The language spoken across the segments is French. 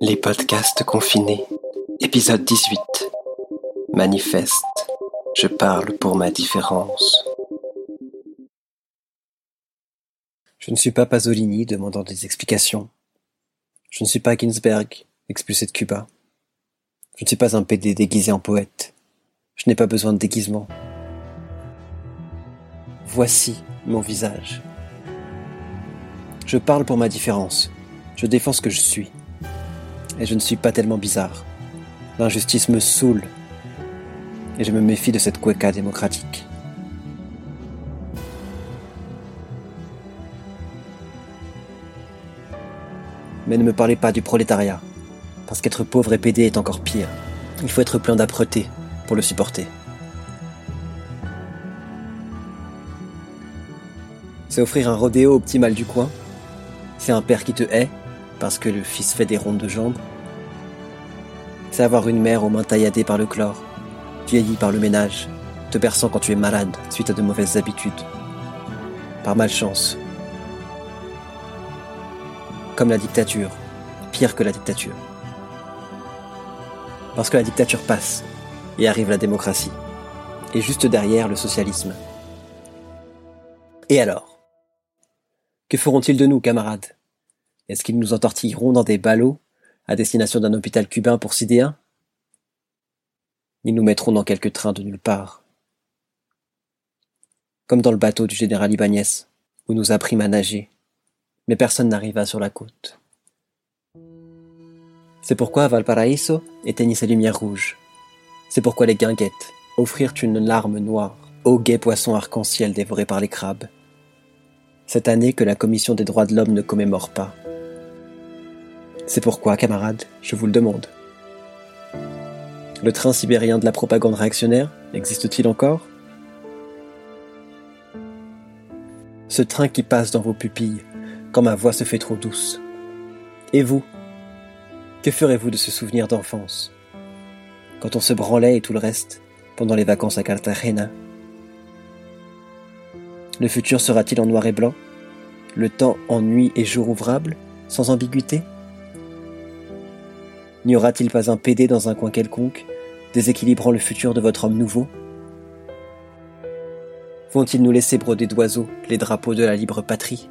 Les podcasts confinés. Épisode 18. Manifeste. Je parle pour ma différence. Je ne suis pas Pasolini demandant des explications. Je ne suis pas Ginsberg, expulsé de Cuba. Je ne suis pas un PD déguisé en poète. Je n'ai pas besoin de déguisement. Voici mon visage. Je parle pour ma différence. Je défends ce que je suis. Et je ne suis pas tellement bizarre. L'injustice me saoule. Et je me méfie de cette cueca démocratique. Mais ne me parlez pas du prolétariat. Parce qu'être pauvre et pédé est encore pire. Il faut être plein d'âpreté pour le supporter. C'est offrir un rodéo au petit mal du coin. C'est un père qui te hait parce que le fils fait des rondes de jambes. C'est avoir une mère aux mains tailladées par le chlore, vieillie par le ménage, te berçant quand tu es malade suite à de mauvaises habitudes. Par malchance. Comme la dictature, pire que la dictature. Parce que la dictature passe et arrive la démocratie. Et juste derrière le socialisme. Et alors? Que feront-ils de nous, camarades? Est-ce qu'ils nous entortilleront dans des ballots à destination d'un hôpital cubain pour sidéens Ils nous mettront dans quelques trains de nulle part. Comme dans le bateau du général Ibanez, où nous apprîmes à nager, mais personne n'arriva sur la côte. C'est pourquoi Valparaiso éteignit ses lumières rouges. C'est pourquoi les guinguettes offrirent une larme noire aux gais poissons arc-en-ciel dévorés par les crabes. Cette année que la Commission des droits de l'homme ne commémore pas. C'est pourquoi, camarades, je vous le demande. Le train sibérien de la propagande réactionnaire existe-t-il encore? Ce train qui passe dans vos pupilles quand ma voix se fait trop douce. Et vous? Que ferez-vous de ce souvenir d'enfance? Quand on se branlait et tout le reste pendant les vacances à Cartagena? Le futur sera-t-il en noir et blanc? Le temps en nuit et jour ouvrable, sans ambiguïté? N'y aura-t-il pas un PD dans un coin quelconque, déséquilibrant le futur de votre homme nouveau? Vont-ils nous laisser broder d'oiseaux les drapeaux de la libre patrie?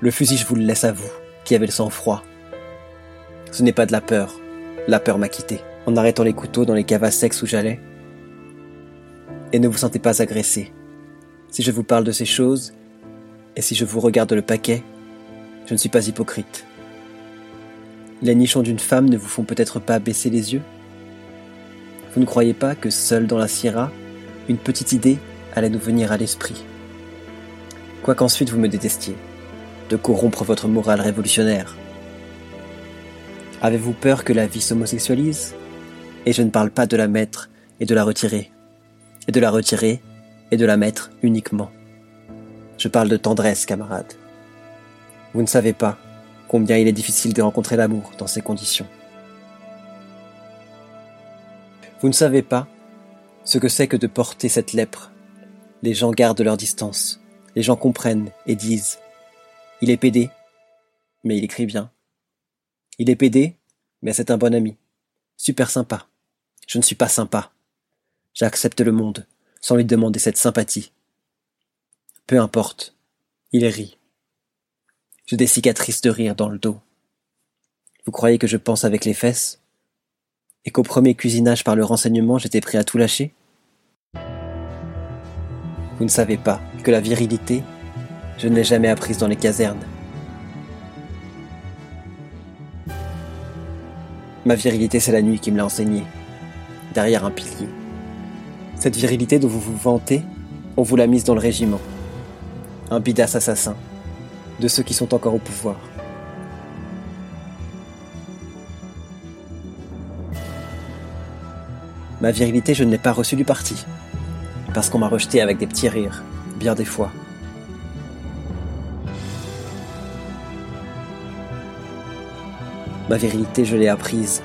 Le fusil, je vous le laisse à vous, qui avez le sang froid. Ce n'est pas de la peur. La peur m'a quitté, en arrêtant les couteaux dans les caves à où j'allais. Et ne vous sentez pas agressé. Si je vous parle de ces choses, et si je vous regarde le paquet, je ne suis pas hypocrite. Les nichons d'une femme ne vous font peut-être pas baisser les yeux? Vous ne croyez pas que seul dans la Sierra, une petite idée allait nous venir à l'esprit? Quoiqu'ensuite vous me détestiez, de corrompre votre morale révolutionnaire. Avez-vous peur que la vie s'homosexualise? Et je ne parle pas de la mettre et de la retirer, et de la retirer et de la mettre uniquement. Je parle de tendresse, camarade. Vous ne savez pas combien il est difficile de rencontrer l'amour dans ces conditions. Vous ne savez pas ce que c'est que de porter cette lèpre. Les gens gardent leur distance, les gens comprennent et disent Il est pédé, mais il écrit bien. Il est pédé, mais c'est un bon ami. Super sympa. Je ne suis pas sympa. J'accepte le monde, sans lui demander cette sympathie. Peu importe. Il rit. J'ai des cicatrices de rire dans le dos. Vous croyez que je pense avec les fesses? Et qu'au premier cuisinage par le renseignement, j'étais prêt à tout lâcher? Vous ne savez pas que la virilité, je ne l'ai jamais apprise dans les casernes. Ma virilité, c'est la nuit qui me l'a enseignée, derrière un pilier. Cette virilité dont vous vous vantez, on vous l'a mise dans le régiment. Un bidas assassin de ceux qui sont encore au pouvoir. Ma virilité, je ne l'ai pas reçue du parti, parce qu'on m'a rejeté avec des petits rires, bien des fois. Ma virilité, je l'ai apprise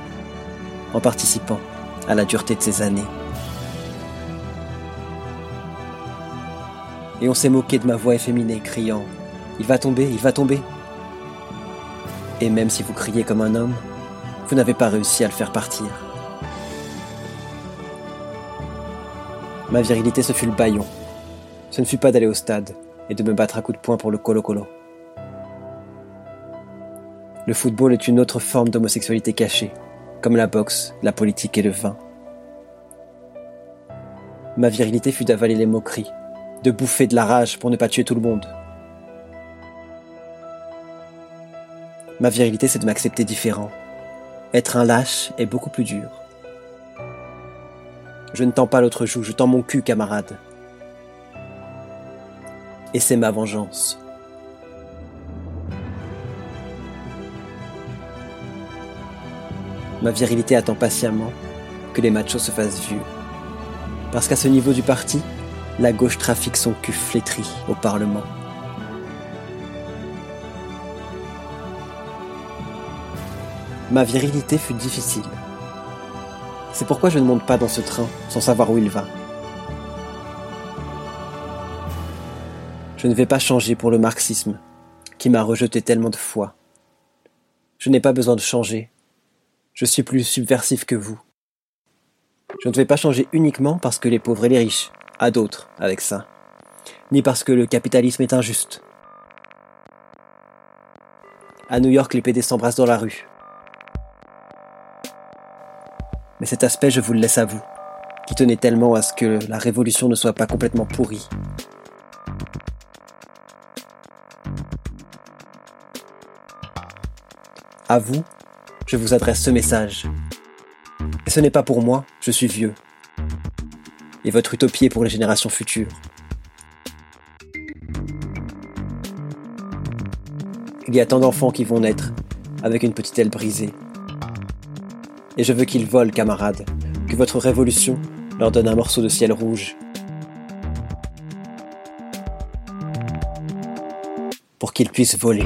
en participant à la dureté de ces années. Et on s'est moqué de ma voix efféminée, criant il va tomber, il va tomber. Et même si vous criez comme un homme, vous n'avez pas réussi à le faire partir. Ma virilité, ce fut le baillon. Ce ne fut pas d'aller au stade et de me battre à coups de poing pour le colo-colo. Le football est une autre forme d'homosexualité cachée, comme la boxe, la politique et le vin. Ma virilité fut d'avaler les moqueries, de bouffer de la rage pour ne pas tuer tout le monde. Ma virilité, c'est de m'accepter différent. Être un lâche est beaucoup plus dur. Je ne tends pas l'autre joue, je tends mon cul, camarade. Et c'est ma vengeance. Ma virilité attend patiemment que les machos se fassent vieux. Parce qu'à ce niveau du parti, la gauche trafique son cul flétri au Parlement. Ma virilité fut difficile. C'est pourquoi je ne monte pas dans ce train sans savoir où il va. Je ne vais pas changer pour le marxisme, qui m'a rejeté tellement de fois. Je n'ai pas besoin de changer. Je suis plus subversif que vous. Je ne vais pas changer uniquement parce que les pauvres et les riches, à d'autres avec ça, ni parce que le capitalisme est injuste. À New York, les PD s'embrassent dans la rue. Mais cet aspect, je vous le laisse à vous, qui tenez tellement à ce que la révolution ne soit pas complètement pourrie. À vous, je vous adresse ce message. Et ce n'est pas pour moi, je suis vieux. Et votre utopie est pour les générations futures. Il y a tant d'enfants qui vont naître avec une petite aile brisée et je veux qu'ils volent, camarades, que votre révolution leur donne un morceau de ciel rouge. Pour qu'ils puissent voler.